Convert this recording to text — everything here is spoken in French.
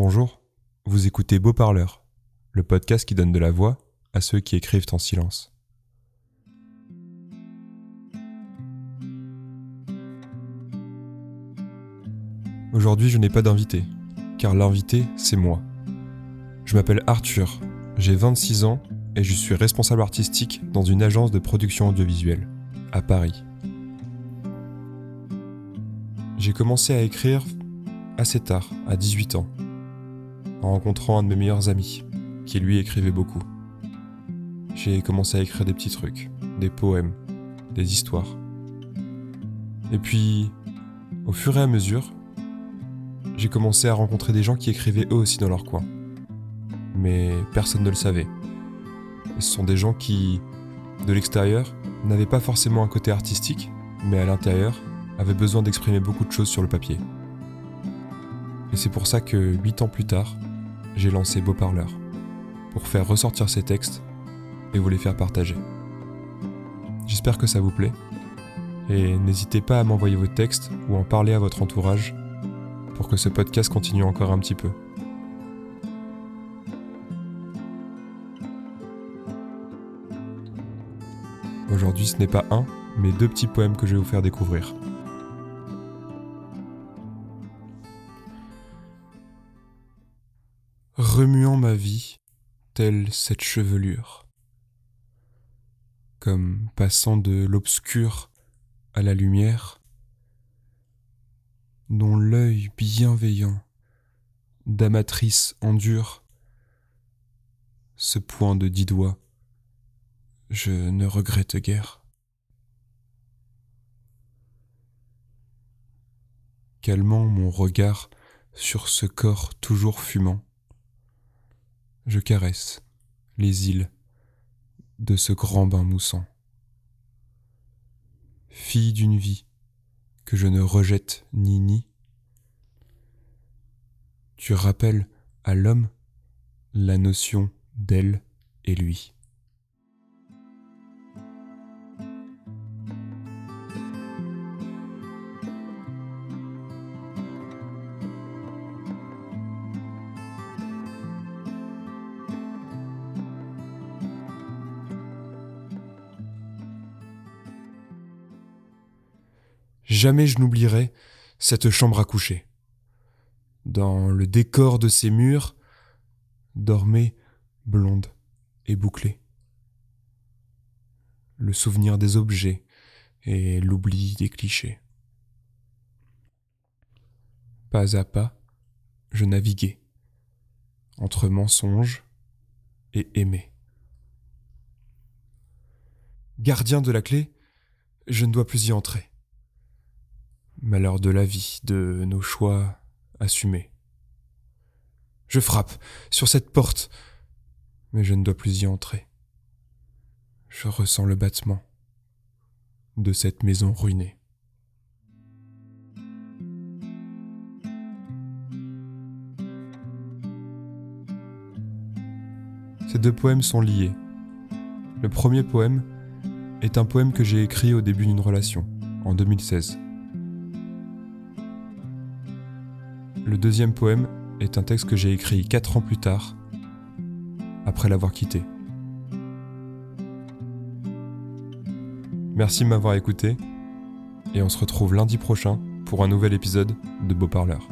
Bonjour, vous écoutez Beau Parleur, le podcast qui donne de la voix à ceux qui écrivent en silence. Aujourd'hui, je n'ai pas d'invité, car l'invité, c'est moi. Je m'appelle Arthur, j'ai 26 ans et je suis responsable artistique dans une agence de production audiovisuelle, à Paris. J'ai commencé à écrire assez tard, à 18 ans, en rencontrant un de mes meilleurs amis, qui lui écrivait beaucoup. J'ai commencé à écrire des petits trucs, des poèmes, des histoires. Et puis, au fur et à mesure, j'ai commencé à rencontrer des gens qui écrivaient eux aussi dans leur coin. Mais personne ne le savait. Ce sont des gens qui, de l'extérieur, n'avaient pas forcément un côté artistique, mais à l'intérieur, avaient besoin d'exprimer beaucoup de choses sur le papier. Et c'est pour ça que, huit ans plus tard, j'ai lancé Beau Parleur, pour faire ressortir ces textes et vous les faire partager. J'espère que ça vous plaît, et n'hésitez pas à m'envoyer vos textes ou en parler à votre entourage pour que ce podcast continue encore un petit peu. Aujourd'hui, ce n'est pas un, mais deux petits poèmes que je vais vous faire découvrir. Remuant ma vie, telle cette chevelure, comme passant de l'obscur à la lumière, dont l'œil bienveillant d'amatrice endure ce point de dix doigts, je ne regrette guère. Calmant mon regard sur ce corps toujours fumant, je caresse les îles de ce grand bain moussant. Fille d'une vie que je ne rejette ni nie, tu rappelles à l'homme la notion d'elle et lui. Jamais je n'oublierai cette chambre à coucher. Dans le décor de ses murs, dormait blonde et bouclée. Le souvenir des objets et l'oubli des clichés. Pas à pas, je naviguais entre mensonges et aimé. Gardien de la clé, je ne dois plus y entrer malheur de la vie, de nos choix assumés. Je frappe sur cette porte, mais je ne dois plus y entrer. Je ressens le battement de cette maison ruinée. Ces deux poèmes sont liés. Le premier poème est un poème que j'ai écrit au début d'une relation, en 2016. Le deuxième poème est un texte que j'ai écrit 4 ans plus tard, après l'avoir quitté. Merci de m'avoir écouté, et on se retrouve lundi prochain pour un nouvel épisode de Beau Parleur.